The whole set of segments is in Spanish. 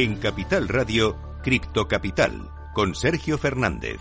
En Capital Radio, Cripto Capital, con Sergio Fernández.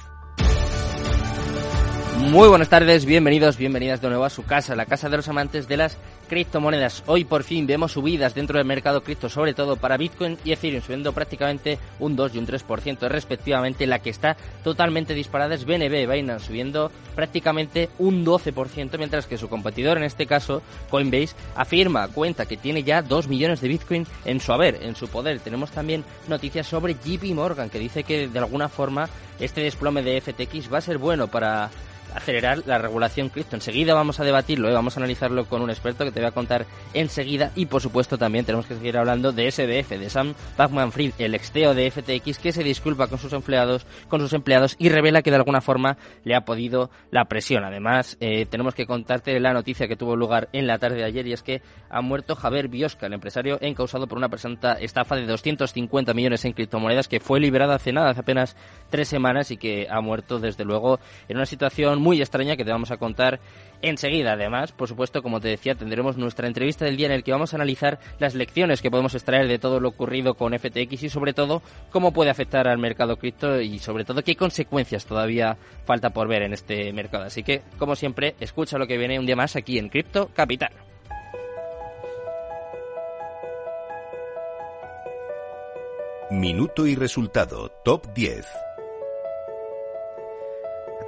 Muy buenas tardes, bienvenidos, bienvenidas de nuevo a su casa, la casa de los amantes de las criptomonedas. Hoy por fin vemos subidas dentro del mercado cripto, sobre todo para Bitcoin y Ethereum, subiendo prácticamente un 2 y un 3% respectivamente. La que está totalmente disparada es BNB, Binance, subiendo prácticamente un 12%, mientras que su competidor, en este caso Coinbase, afirma, cuenta que tiene ya 2 millones de Bitcoin en su haber, en su poder. Tenemos también noticias sobre JP Morgan, que dice que de alguna forma este desplome de FTX va a ser bueno para acelerar la regulación cripto. Enseguida vamos a debatirlo, ¿eh? vamos a analizarlo con un experto que te voy a contar enseguida y por supuesto también tenemos que seguir hablando de SDF, de Sam Backman-Fried, el exteo de FTX que se disculpa con sus empleados, con sus empleados y revela que de alguna forma le ha podido la presión. Además, eh, tenemos que contarte la noticia que tuvo lugar en la tarde de ayer y es que ha muerto Javier Biosca, el empresario encausado por una presunta estafa de 250 millones en criptomonedas que fue liberada hace nada, hace apenas tres semanas y que ha muerto desde luego en una situación muy extraña que te vamos a contar enseguida. Además, por supuesto, como te decía, tendremos nuestra entrevista del día en el que vamos a analizar las lecciones que podemos extraer de todo lo ocurrido con FTX y sobre todo cómo puede afectar al mercado cripto y sobre todo qué consecuencias todavía falta por ver en este mercado. Así que, como siempre, escucha lo que viene un día más aquí en Cripto Capital. Minuto y resultado, top 10.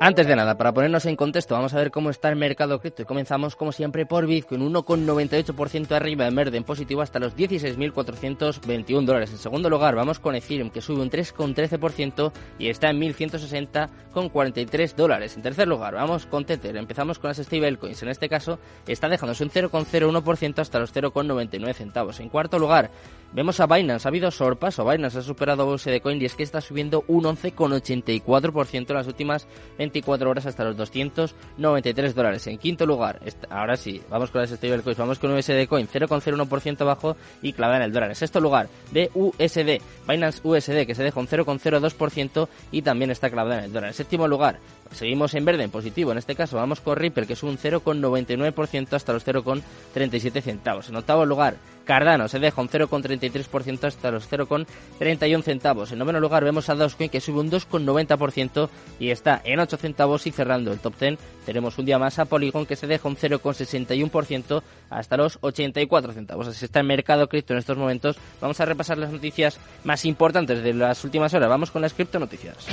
Antes de nada, para ponernos en contexto, vamos a ver cómo está el mercado cripto. Y comenzamos, como siempre, por Bitcoin, 1,98% arriba en verde, en positivo hasta los 16.421 dólares. En segundo lugar, vamos con Ethereum, que sube un 3,13% y está en 1.160,43 dólares. En tercer lugar, vamos con Tether. Empezamos con las stablecoins. En este caso, está dejándose un 0,01% hasta los 0,99 centavos. En cuarto lugar, vemos a Binance. Ha habido sorpaso. Binance ha superado a de Coin y es que está subiendo un 11,84% en las últimas 24 horas hasta los 293 dólares. En quinto lugar, ahora sí, vamos con las stablecoins, vamos con USD Coin, 0,01% bajo y clavada en el dólar. En sexto lugar, BUSD, Binance USD, que se deja un 0,02% y también está clavada en el dólar. En séptimo lugar, seguimos en verde, en positivo, en este caso vamos con Ripple, que es un 0,99% hasta los 0,37 centavos. En octavo lugar, Cardano se deja un 0,33% hasta los 0,31 centavos. En noveno lugar vemos a Dogecoin que sube un 2,90% y está en 8 centavos y cerrando el top 10 tenemos un día más a Polygon que se deja un 0,61% hasta los 84 centavos. Así está el mercado cripto en estos momentos. Vamos a repasar las noticias más importantes de las últimas horas. Vamos con las cripto noticias.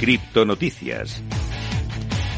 Cripto noticias.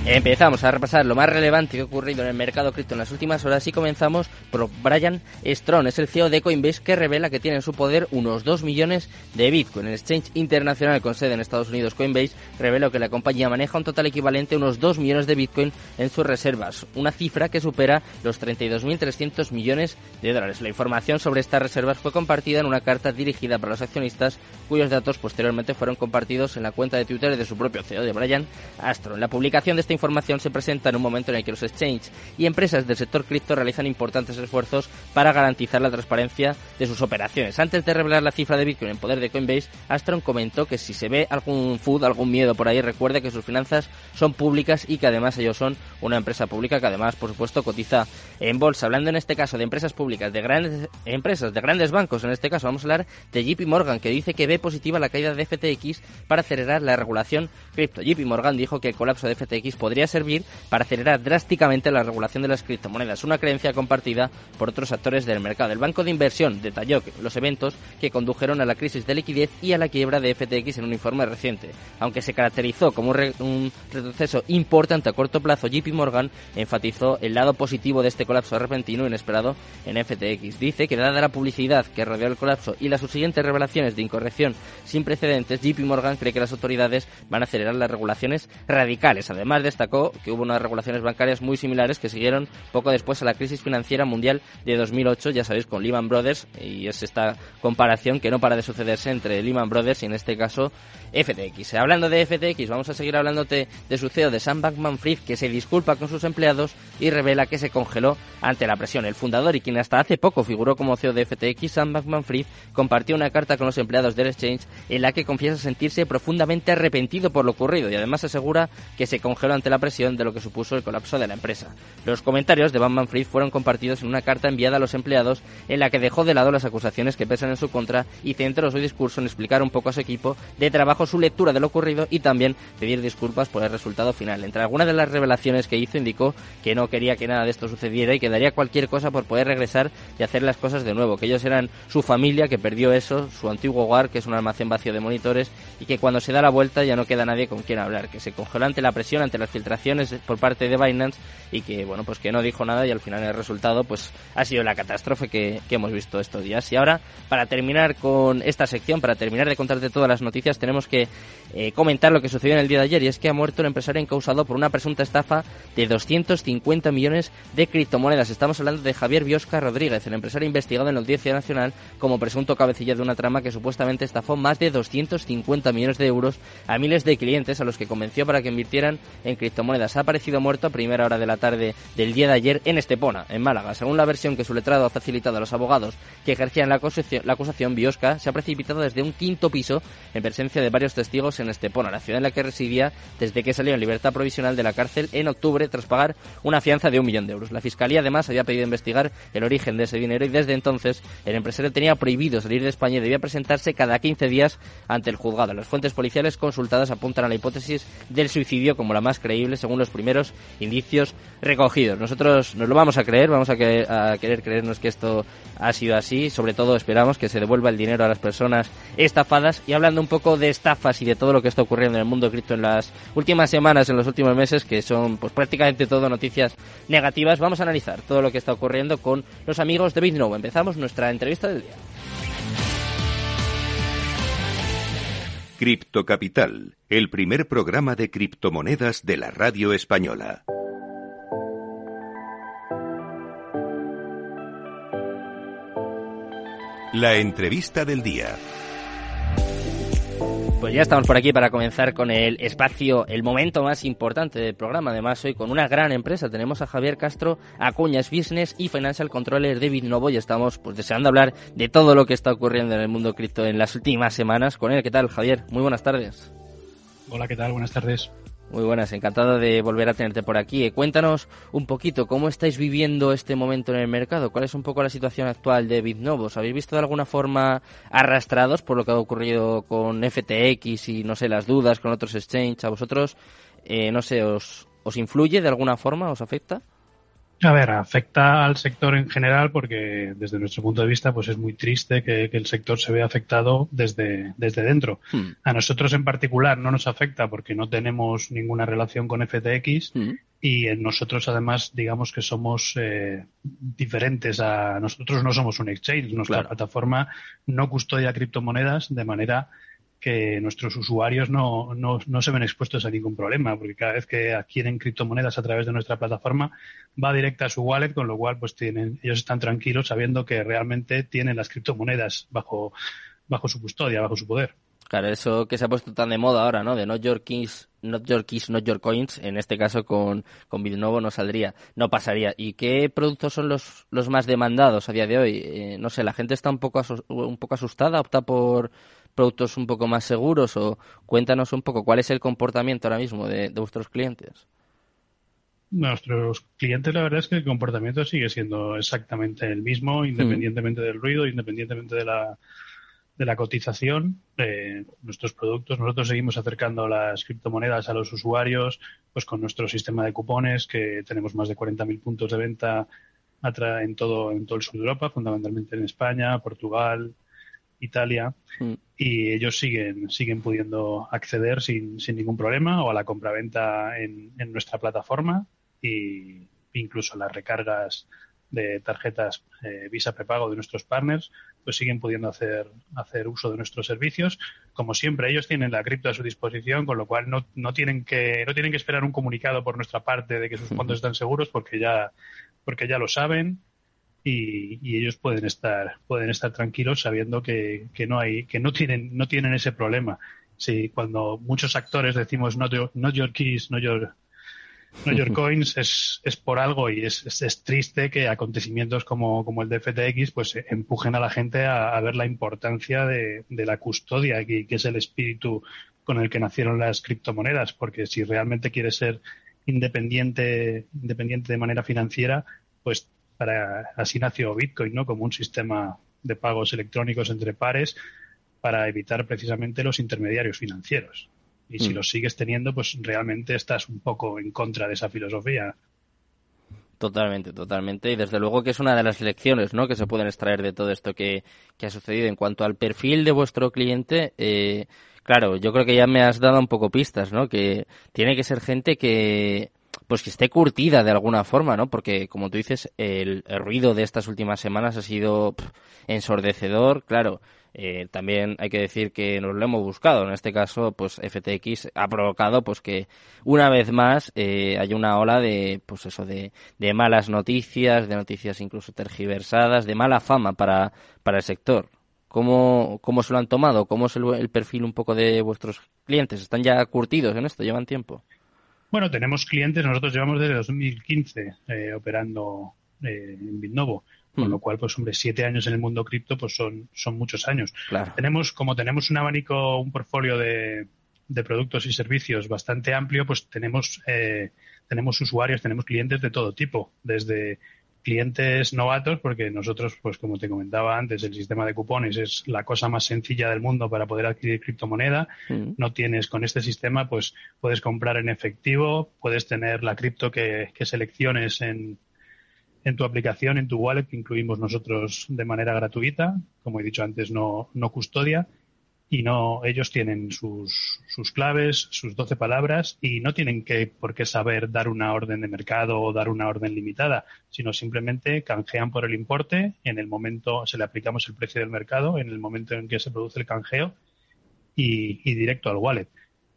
Empezamos a repasar lo más relevante que ha ocurrido en el mercado cripto en las últimas horas y comenzamos por Brian Strong, es el CEO de Coinbase que revela que tiene en su poder unos 2 millones de Bitcoin. El exchange internacional con sede en Estados Unidos, Coinbase, reveló que la compañía maneja un total equivalente a unos 2 millones de Bitcoin en sus reservas, una cifra que supera los 32.300 millones de dólares. La información sobre estas reservas fue compartida en una carta dirigida para los accionistas cuyos datos posteriormente fueron compartidos en la cuenta de Twitter de su propio CEO, de Brian Astron. La publicación de este información se presenta en un momento en el que los exchanges y empresas del sector cripto realizan importantes esfuerzos para garantizar la transparencia de sus operaciones. Antes de revelar la cifra de Bitcoin en poder de Coinbase, Astron comentó que si se ve algún food, algún miedo por ahí, recuerde que sus finanzas son públicas y que además ellos son una empresa pública que además, por supuesto, cotiza en bolsa. Hablando en este caso de empresas públicas, de grandes empresas, de grandes bancos, en este caso vamos a hablar de JP Morgan, que dice que ve positiva la caída de FTX para acelerar la regulación cripto. JP Morgan dijo que el colapso de FTX podría servir para acelerar drásticamente la regulación de las criptomonedas, una creencia compartida por otros actores del mercado. El banco de inversión detalló los eventos que condujeron a la crisis de liquidez y a la quiebra de FTX en un informe reciente. Aunque se caracterizó como un, retroceso importante a corto plazo, JP Morgan enfatizó el lado positivo de este colapso repentino e inesperado en FTX. Dice que dada la publicidad que rodeó el colapso y las subsiguientes revelaciones de incorrección sin precedentes, JP Morgan cree que las autoridades van a acelerar las regulaciones radicales. Además, destacó que hubo unas regulaciones bancarias muy similares que siguieron poco después a la crisis financiera mundial de 2008, ya sabéis, con Lehman Brothers, y es esta comparación que no para de sucederse entre Lehman Brothers y en este caso FTX. Hablando de FTX, vamos a seguir hablando de su CEO, de Sam Bankman-Fried, que se disculpa disculpa con sus empleados y revela que se congeló ante la presión. El fundador y quien hasta hace poco figuró como CEO de FTX, Sam Bankman-Fried, compartió una carta con los empleados del exchange en la que confiesa sentirse profundamente arrepentido por lo ocurrido y además asegura que se congeló ante la presión de lo que supuso el colapso de la empresa. Los comentarios de Bankman-Fried fueron compartidos en una carta enviada a los empleados en la que dejó de lado las acusaciones que pesan en su contra y centró su discurso en explicar un poco a su equipo de trabajo su lectura de lo ocurrido y también pedir disculpas por el resultado final. Entre algunas de las revelaciones que hizo indicó que no quería que nada de esto sucediera y que daría cualquier cosa por poder regresar y hacer las cosas de nuevo, que ellos eran su familia que perdió eso, su antiguo hogar, que es un almacén vacío de monitores, y que cuando se da la vuelta ya no queda nadie con quien hablar, que se congeló ante la presión, ante las filtraciones por parte de Binance y que, bueno, pues que no dijo nada y al final el resultado pues ha sido la catástrofe que, hemos visto estos días. Y ahora, para terminar con esta sección, para terminar de contarte todas las noticias, tenemos que eh, comentar lo que sucedió en el día de ayer y es que ha muerto el empresario encausado por una presunta estafa de 250 millones de criptomonedas. Estamos hablando de Javier Biosca Rodríguez, el empresario investigado en la Audiencia Nacional como presunto cabecilla de una trama que supuestamente estafó más de 250 millones de euros a miles de clientes a los que convenció para que invirtieran en criptomonedas. Ha aparecido muerto a primera hora de la tarde del día de ayer en Estepona, en Málaga. Según la versión que su letrado ha facilitado a los abogados que ejercían la acusación, la acusación Biosca se ha precipitado desde un quinto piso en presencia de varios testigos en Estepona, la ciudad en la que residía desde que salió en libertad provisional de la cárcel en octubre tras pagar una fianza de un millón de euros. La Fiscalía además había pedido investigar el origen de ese dinero y desde entonces el empresario tenía prohibido salir de España y debía presentarse cada 15 días ante el juzgado. Las fuentes policiales consultadas apuntan a la hipótesis del suicidio como la más creíble según los primeros indicios recogidos. Nosotros nos lo vamos a creer, vamos a, a querer creernos que esto ha sido así. Sobre todo esperamos que se devuelva el dinero a las personas estafadas. Y hablando un poco de estafas y de todo lo que está ocurriendo en el mundo cripto en las últimas semanas, en los últimos meses, que son pues prácticamente todo noticias negativas, vamos a analizar todo lo que está ocurriendo con los amigos de BitNow. Empezamos nuestra entrevista del día. Cripto Capital, el primer programa de criptomonedas de la radio española. La entrevista del día. Pues ya estamos por aquí para comenzar con el espacio, el momento más importante del programa. Además, hoy con una gran empresa. Tenemos a Javier Castro, Acuñas Business y Financial Controller de Bitnovo y estamos pues deseando hablar de todo lo que está ocurriendo en el mundo cripto en las últimas semanas con él. ¿Qué tal, Javier? Muy buenas tardes. Hola, ¿qué tal? Buenas tardes. Muy buenas, encantado de volver a tenerte por aquí. Eh, cuéntanos un poquito cómo estáis viviendo este momento en el mercado, cuál es un poco la situación actual de BitNovo. habéis visto de alguna forma arrastrados por lo que ha ocurrido con FTX y, no sé, las dudas con otros exchanges? ¿A vosotros, eh, no sé, os, os influye de alguna forma, os afecta? A ver, afecta al sector en general porque desde nuestro punto de vista pues es muy triste que, el sector se vea afectado desde, desde dentro. Hmm. A nosotros en particular no nos afecta porque no tenemos ninguna relación con FTX hmm. y en nosotros además digamos que somos eh, diferentes a nosotros no somos un exchange, nuestra plataforma no custodia criptomonedas de manera que nuestros usuarios no, no, no, se ven expuestos a ningún problema, porque cada vez que adquieren criptomonedas a través de nuestra plataforma va directa a su wallet, con lo cual pues tienen, ellos están tranquilos sabiendo que realmente tienen las criptomonedas bajo, bajo su custodia, bajo su poder. Claro, eso que se ha puesto tan de moda ahora, ¿no? De not your keys, not your keys, not your coins, en este caso con, con Bitnovo no saldría, no pasaría. ¿Y qué productos son los, los más demandados a día de hoy? Eh, no sé, la gente está un poco, un poco asustada, opta por productos un poco más seguros o cuéntanos un poco cuál es el comportamiento ahora mismo de, vuestros clientes. Nuestros clientes, la verdad es que el comportamiento sigue siendo exactamente el mismo, independientemente del ruido, independientemente de la, de la cotización de nuestros productos. Nosotros seguimos acercando las criptomonedas a los usuarios, pues con nuestro sistema de cupones, que tenemos más de 40.000 puntos de venta en todo, en todo el sur de Europa, fundamentalmente en España, Portugal, Italia, mm. y ellos siguen, siguen pudiendo acceder sin, sin ningún problema o a la compraventa en, en nuestra plataforma y incluso las recargas de tarjetas eh, Visa prepago de nuestros partners, pues siguen pudiendo hacer, hacer uso de nuestros servicios. Como siempre, ellos tienen la cripto a su disposición, con lo cual no, no, tienen que, no tienen que esperar un comunicado por nuestra parte de que sus fondos están seguros porque ya, porque ya lo saben y, ellos pueden estar pueden estar tranquilos sabiendo que, que no hay que no tienen no tienen ese problema. Si cuando muchos actores decimos no your, not your keys no your New York Coins es, es por algo y es, es, triste que acontecimientos como, como el de FTX pues empujen a la gente a, ver la importancia de, de la custodia, que, que es el espíritu con el que nacieron las criptomonedas, porque si realmente quieres ser independiente, independiente de manera financiera, pues para, así nació Bitcoin, ¿no? Como un sistema de pagos electrónicos entre pares para evitar precisamente los intermediarios financieros. Y si mm. los sigues teniendo, pues realmente estás un poco en contra de esa filosofía. Totalmente, totalmente. Y desde luego que es una de las lecciones ¿no? que se pueden extraer de todo esto que, que ha sucedido. En cuanto al perfil de vuestro cliente, eh, claro, yo creo que ya me has dado un poco pistas, ¿no? Que tiene que ser gente que, pues que esté curtida de alguna forma, ¿no? Porque, como tú dices, el, ruido de estas últimas semanas ha sido ensordecedor, claro. Eh, también hay que decir que nos lo hemos buscado. En este caso, pues FTX ha provocado, pues que una vez más eh, hay una ola de, pues eso, de, malas noticias, de noticias incluso tergiversadas, de mala fama para, para el sector. ¿Cómo, ¿Cómo se lo han tomado? ¿Cómo es el perfil un poco de vuestros clientes? ¿Están ya curtidos en esto? ¿Llevan tiempo? Bueno, tenemos clientes, nosotros llevamos desde 2015 eh, operando eh, en Bitnovo, con lo mm. cual, pues hombre, siete años en el mundo cripto, pues son, son muchos años. Tenemos, como tenemos un abanico, un portfolio de, de productos y servicios bastante amplio, pues tenemos, eh, tenemos usuarios, tenemos clientes de todo tipo, desde clientes novatos, porque nosotros, pues como te comentaba antes, el sistema de cupones es la cosa más sencilla del mundo para poder adquirir criptomoneda. Mm. No tienes con este sistema, pues puedes comprar en efectivo, puedes tener la cripto que, que selecciones en, en tu aplicación, en tu wallet, que incluimos nosotros de manera gratuita. Como he dicho antes, no, no custodia y no ellos tienen sus, sus claves, sus 12 palabras y no tienen que por qué saber dar una orden de mercado o dar una orden limitada, sino simplemente canjean por el importe, en el momento se le aplicamos el precio del mercado, en el momento en que se produce el canjeo y, directo al wallet.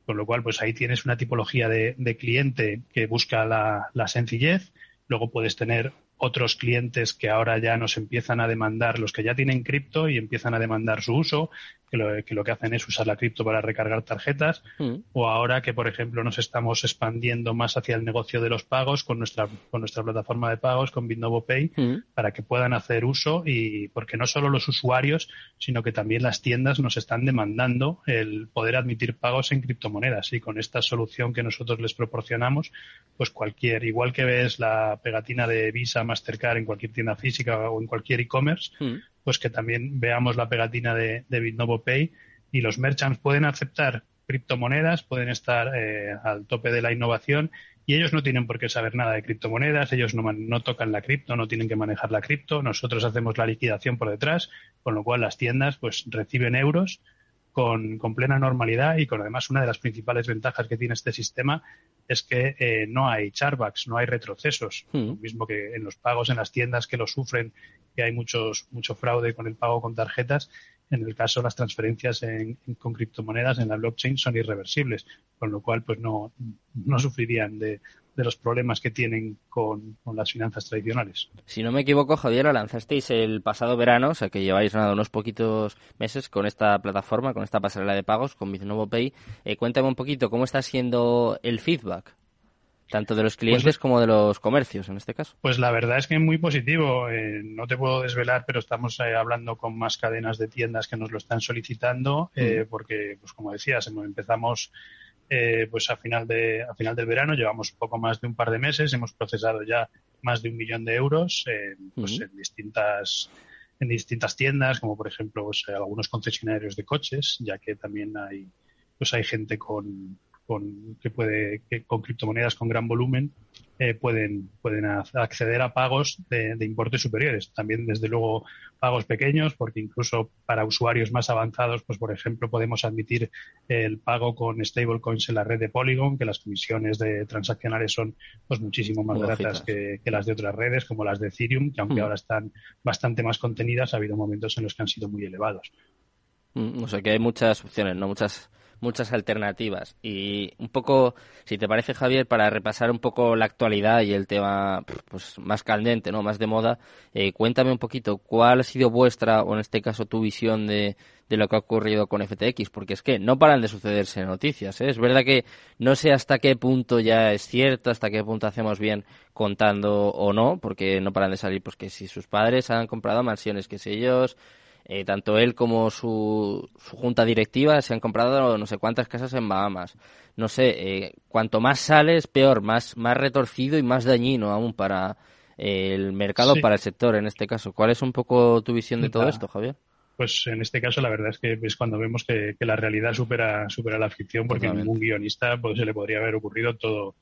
Con lo cual, pues ahí tienes una tipología de, de cliente que busca la, la sencillez, luego puedes tener otros clientes que ahora ya nos empiezan a demandar, los que ya tienen cripto y empiezan a demandar su uso, que lo que, lo que hacen es usar la cripto para recargar tarjetas, mm. o ahora que, por ejemplo, nos estamos expandiendo más hacia el negocio de los pagos con nuestra, con nuestra plataforma de pagos, con Bitnovo Pay, mm. para que puedan hacer uso y porque no solo los usuarios, sino que también las tiendas nos están demandando el poder admitir pagos en criptomonedas y con esta solución que nosotros les proporcionamos, pues cualquier, igual que ves la pegatina de Visa Mastercard en cualquier tienda física o en cualquier e-commerce, mm. pues que también veamos la pegatina de, de Bitnovo Pay y los merchants pueden aceptar criptomonedas, pueden estar eh, al tope de la innovación y ellos no tienen por qué saber nada de criptomonedas, ellos no, no tocan la cripto, no tienen que manejar la cripto, nosotros hacemos la liquidación por detrás, con lo cual las tiendas pues reciben euros con, con, plena normalidad y con además una de las principales ventajas que tiene este sistema es que eh, no hay charbacks, no hay retrocesos. Hmm. Lo mismo que en los pagos en las tiendas que lo sufren, que hay muchos, mucho fraude con el pago con tarjetas. En el caso, las transferencias en, con criptomonedas en la blockchain son irreversibles, con lo cual pues no, no sufrirían de, de los problemas que tienen con, las finanzas tradicionales. Si no me equivoco, Javier, la lanzasteis el pasado verano, o sea que lleváis nada, unos poquitos meses con esta plataforma, con esta pasarela de pagos, con Biznovo Pay. Eh, cuéntame un poquito cómo está siendo el feedback tanto de los clientes pues como de los comercios en este caso. Pues la verdad es que es muy positivo. Eh, no te puedo desvelar, pero estamos eh, hablando con más cadenas de tiendas que nos lo están solicitando, mm. porque, pues como decías, empezamos eh, pues a final de a final del verano llevamos poco más de un par de meses hemos procesado ya más de un millón de euros pues en distintas en distintas tiendas como por ejemplo pues, algunos concesionarios de coches ya que también hay pues hay gente con, con que puede que, con criptomonedas con gran volumen eh, pueden, pueden acceder a pagos de, importes superiores. También, desde luego, pagos pequeños, porque incluso para usuarios más avanzados, pues por ejemplo, podemos admitir el pago con stablecoins en la red de Polygon, que las comisiones de transaccionales son pues muchísimo más baratas que, las de otras redes, como las de Ethereum, que aunque mm. ahora están bastante más contenidas, ha habido momentos en los que han sido muy elevados. Mm, o sea que hay muchas opciones, ¿no? Muchas muchas alternativas. Y un poco, si te parece, Javier, para repasar un poco la actualidad y el tema pues más candente, ¿no? Más de moda, eh, cuéntame un poquito cuál ha sido vuestra, o en este caso tu visión de, de lo que ha ocurrido con FTX, porque es que no paran de sucederse noticias. ¿eh? Es verdad que no sé hasta qué punto ya es cierto, hasta qué punto hacemos bien contando o no, porque no paran de salir, pues que si sus padres han comprado mansiones, que si ellos, eh, tanto él como su, su, junta directiva se han comprado no sé cuántas casas en Bahamas. No sé, eh, cuanto más sales, peor, más, más retorcido y más dañino aún para el mercado, para el sector en este caso. ¿Cuál es un poco tu visión de todo esto, Javier? pues en este caso la verdad es que es cuando vemos que, la realidad supera, supera la ficción, porque a ningún guionista pues, se le podría haber ocurrido todo,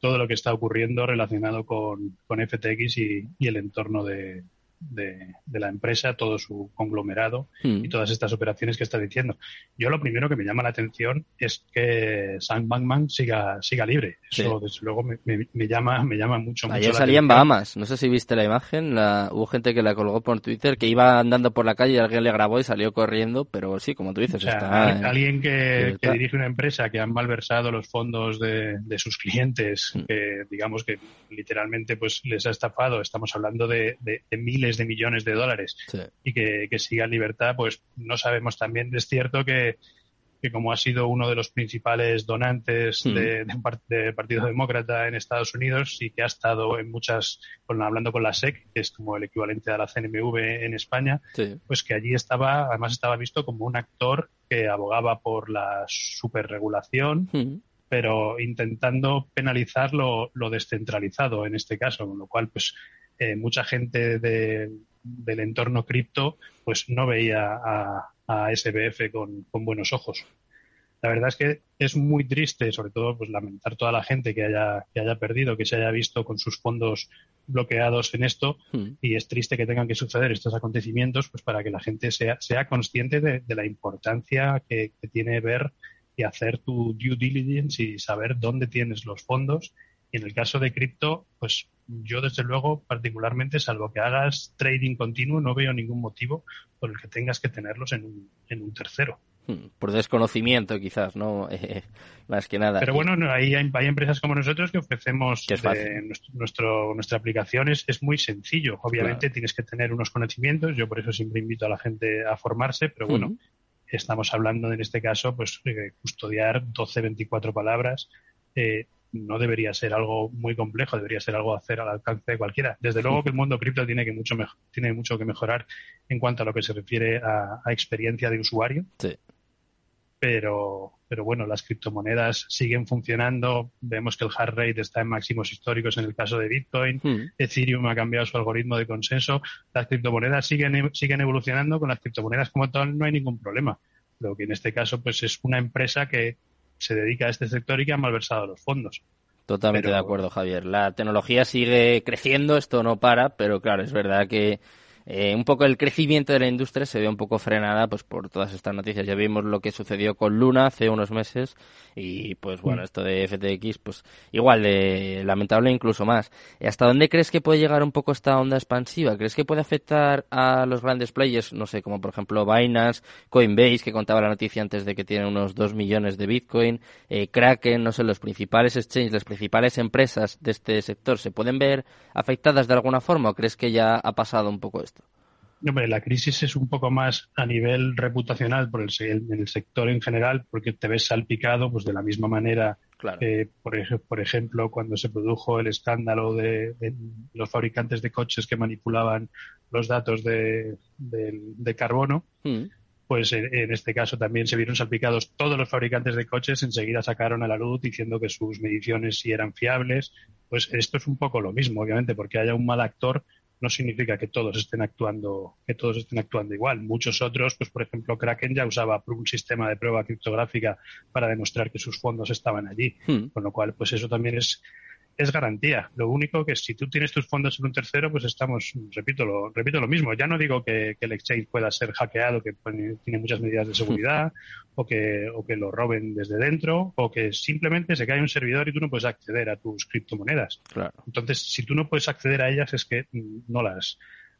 todo lo que está ocurriendo relacionado con, con FTX y, y el entorno de, de, la empresa, todo su conglomerado y hmm. todas estas operaciones que está diciendo. Yo lo primero que me llama la atención es que Sam Bankman siga, siga libre. Eso, desde luego, me, me, llama, me llama mucho. Ayer salía en Bahamas. No sé si viste la imagen. La, hubo gente que la colgó por Twitter que iba andando por la calle y alguien le grabó y salió corriendo. Pero sí, como tú dices, alguien que, dirige una empresa que han malversado los fondos de, sus clientes, hmm. que digamos que literalmente pues les ha estafado. Estamos hablando de miles de millones de dólares y que, siga en libertad, pues no sabemos también. Es cierto que, como ha sido uno de los principales donantes hmm. del Partido Demócrata en Estados Unidos y que ha estado en muchas, hablando con la SEC, que es como el equivalente a la CNMV en España, pues que allí estaba, además estaba visto como un actor que abogaba por la superregulación. Hmm. pero intentando penalizar lo, lo, descentralizado en este caso, con lo cual, pues, eh, mucha gente del entorno cripto pues no veía a, SBF con, buenos ojos. La verdad es que es muy triste, sobre todo, pues lamentar toda la gente que haya, que haya perdido, que se haya visto con sus fondos bloqueados en esto, hmm. y es triste que tengan que suceder estos acontecimientos, pues para que la gente sea, sea consciente de, la importancia que, que, tiene ver y hacer tu due diligence y saber dónde tienes los fondos. Y en el caso de cripto, pues yo desde luego particularmente, salvo que hagas trading continuo, no veo ningún motivo por el que tengas que tenerlos en un, en un tercero. Hmm, por desconocimiento quizás, ¿no? más que nada. Pero bueno, hay, hay, empresas como nosotros que ofrecemos nuestro, nuestra aplicación es, es muy sencillo. Obviamente tienes que tener unos conocimientos, yo por eso siempre invito a la gente a formarse, pero bueno, estamos hablando en este caso pues custodiar 12, 24 palabras. Eh, no debería ser algo muy complejo, debería ser algo a hacer al alcance de cualquiera. Desde luego que el mundo cripto tiene que mucho tiene mucho que mejorar en cuanto a lo que se refiere a, experiencia de usuario. Sí. Pero, pero bueno, las criptomonedas siguen funcionando. Vemos que el hard rate está en máximos históricos en el caso de Bitcoin. Hmm. Ethereum ha cambiado su algoritmo de consenso. Las criptomonedas siguen, siguen evolucionando. Con las criptomonedas como tal no hay ningún problema. Lo que en este caso pues es una empresa que se dedica a este sector y que han malversado los fondos. Totalmente de acuerdo, Javier. La tecnología sigue creciendo, esto no para, pero claro, es verdad que eh, un poco el crecimiento de la industria se ve un poco frenada pues por todas estas noticias. Ya vimos lo que sucedió con Luna hace unos meses y pues bueno, mm. esto de FTX pues igual de lamentable incluso más. ¿Hasta dónde crees que puede llegar un poco esta onda expansiva? ¿Crees que puede afectar a los grandes players, no sé, como por ejemplo Binance, Coinbase, que contaba la noticia antes de que tienen unos 2 millones de Bitcoin, eh, Kraken, no sé, los principales exchanges, las principales empresas de este sector, ¿se pueden ver afectadas de alguna forma o crees que ya ha pasado un poco esto? Hombre, la crisis es un poco más a nivel reputacional por el, en el sector en general, porque te ves salpicado pues de la misma manera por, ejemplo, cuando se produjo el escándalo de, los fabricantes de coches que manipulaban los datos de, carbono, mm. pues en, este caso también se vieron salpicados todos los fabricantes de coches, enseguida sacaron a la luz diciendo que sus mediciones sí eran fiables. Pues esto es un poco lo mismo, obviamente, porque haya un mal actor no significa que todos estén actuando, que todos estén actuando igual. Muchos otros, pues por ejemplo, Kraken ya usaba un sistema de prueba criptográfica para demostrar que sus fondos estaban allí. Hmm. Con lo cual, pues eso también es es garantía. Lo único que si tú tienes tus fondos en un tercero, pues estamos, repito lo, repito lo mismo. Ya no digo que, el exchange pueda ser hackeado, que tiene muchas medidas de seguridad, o que, o que lo roben desde dentro, o que simplemente se cae un servidor y tú no puedes acceder a tus criptomonedas. Entonces, si tú no puedes acceder a ellas, es que no las,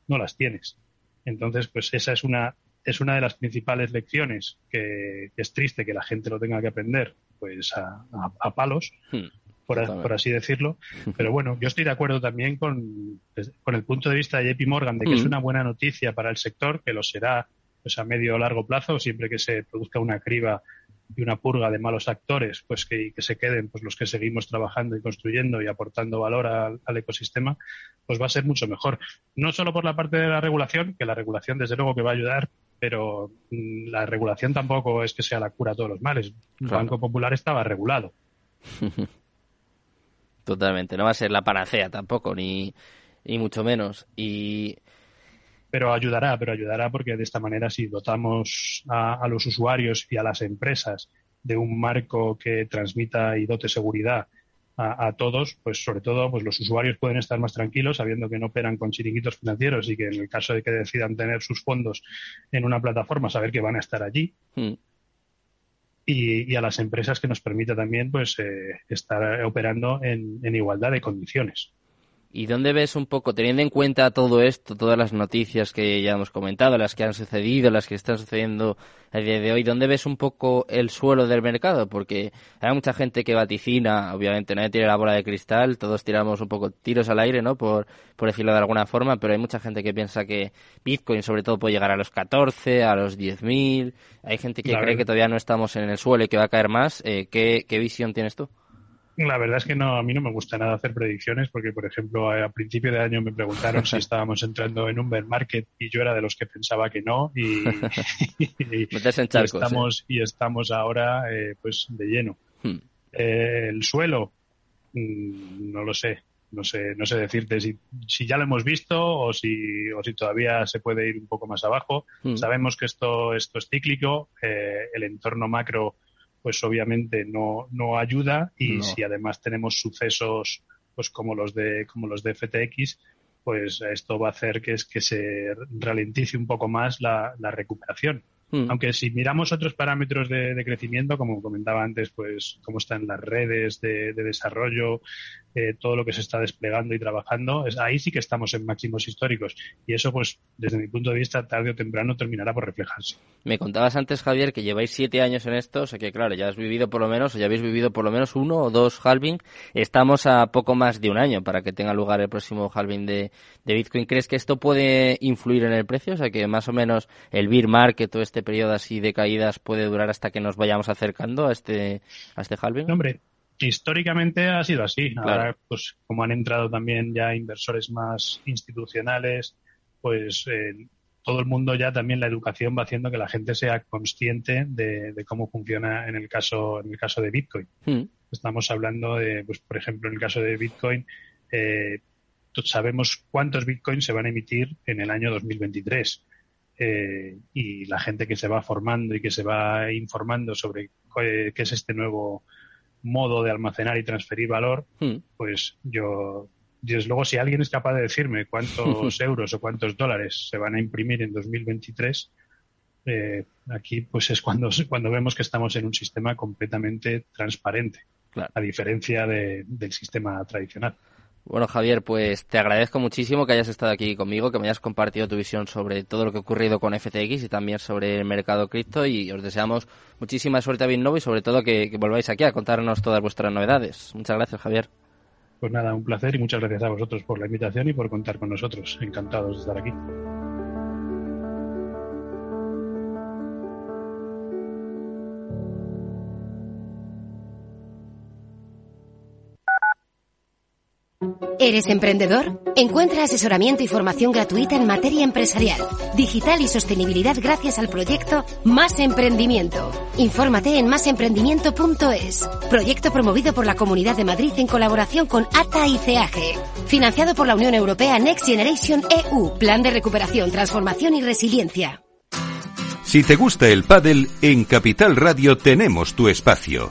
no las tienes. Entonces, pues esa es una es una de las principales lecciones que, es triste que la gente lo tenga que aprender pues a, palos, hmm, por, así decirlo. Pero bueno, yo estoy de acuerdo también con, con el punto de vista de JP Morgan de que es hmm. una buena noticia para el sector, que lo será pues a medio o largo plazo, siempre que se produzca una criba y una purga de malos actores, pues que, que se queden pues los que seguimos trabajando y construyendo y aportando valor al, ecosistema, pues va a ser mucho mejor. No solo por la parte de la regulación, que la regulación desde luego que va a ayudar, pero mm, la regulación tampoco es que sea la cura a todos los males. El Banco Popular estaba regulado. Totalmente, no va a ser la panacea tampoco, ni, ni mucho menos. Y pero ayudará, pero ayudará porque de esta manera si dotamos a, los usuarios y a las empresas de un marco que transmita y dote seguridad a, todos, pues sobre todo pues los usuarios pueden estar más tranquilos sabiendo que no operan con chiringuitos financieros y que en el caso de que decidan tener sus fondos en una plataforma, saber que van a estar allí. Hmm. Y, a las empresas que nos permita también pues eh, estar operando en igualdad de condiciones. ¿Y dónde ves un poco, teniendo en cuenta todo esto, todas las noticias que ya hemos comentado, las que han sucedido, las que están sucediendo a día de hoy, ¿dónde ves un poco el suelo del mercado? Porque hay mucha gente que vaticina, obviamente nadie tiene la bola de cristal, todos tiramos un poco tiros al aire, ¿no? Por, por decirlo de alguna forma, pero hay mucha gente que piensa que Bitcoin sobre todo puede llegar a los 14, a los 10.000, hay gente que cree que todavía no estamos en el suelo y que va a caer más. Eh, ¿qué, ¿Qué visión tienes tú? La verdad es que no, a mí no me gusta nada hacer predicciones porque, por ejemplo, a, principio de año me preguntaron si estábamos entrando en un bear market y yo era de los que pensaba que no y, estamos y estamos ahora eh, pues de lleno. Hmm. Eh, el suelo, mm, no lo sé, no sé, no sé decirte si, si ya lo hemos visto o si, o si todavía se puede ir un poco más abajo. Hmm. Sabemos que esto, esto es cíclico, eh, el entorno macro pues obviamente no, no ayuda. Y si además tenemos sucesos pues como los de como los de FTX pues esto va a hacer que es que se ralentice un poco más la, la recuperación Hmm. Aunque si miramos otros parámetros de, crecimiento, como comentaba antes, pues cómo están las redes de, desarrollo, eh, todo lo que se está desplegando y trabajando, es, ahí sí que estamos en máximos históricos. Y eso, pues, desde mi punto de vista, tarde o temprano terminará por reflejarse. Me contabas antes, Javier, que lleváis siete años en esto, o sea que, claro, ya has vivido por lo menos, o ya habéis vivido por lo menos uno o dos halving. Estamos a poco más de un año para que tenga lugar el próximo halving de, de Bitcoin. ¿Crees que esto puede influir en el precio? O sea que más o menos el bear market o este periodo así de caídas puede durar hasta que nos vayamos acercando a este, a este halving? Hombre, históricamente ha sido así. Ahora, pues como han entrado también ya inversores más institucionales, pues eh, todo el mundo ya también la educación va haciendo que la gente sea consciente de, cómo funciona en el caso en el caso de Bitcoin. Hmm. Estamos hablando de, pues por ejemplo, en el caso de Bitcoin, eh, sabemos cuántos Bitcoins se van a emitir en el año 2023. Eh, y la gente que se va formando y que se va informando sobre qué es este nuevo modo de almacenar y transferir valor, hmm. pues yo, desde luego, si alguien es capaz de decirme cuántos euros o cuántos dólares se van a imprimir en 2023, eh, aquí pues es cuando, cuando vemos que estamos en un sistema completamente transparente, a diferencia del sistema tradicional. Bueno, Javier, pues te agradezco muchísimo que hayas estado aquí conmigo, que me hayas compartido tu visión sobre todo lo que ha ocurrido con FTX y también sobre el mercado cripto y os deseamos muchísima suerte a Bitnovo y sobre todo que, que volváis aquí a contarnos todas vuestras novedades. Muchas gracias, Javier. Pues nada, un placer y muchas gracias a vosotros por la invitación y por contar con nosotros. Encantados de estar aquí. ¿Eres emprendedor? Encuentra asesoramiento y formación gratuita en materia empresarial, digital y sostenibilidad gracias al proyecto Más Emprendimiento. Infórmate en másemprendimiento.es. Proyecto promovido por la Comunidad de Madrid en colaboración con ATA y CAG. Financiado por la Unión Europea Next Generation EU. Plan de recuperación, transformación y resiliencia. Si te gusta el pádel, en Capital Radio tenemos tu espacio.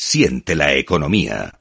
Siente la economía.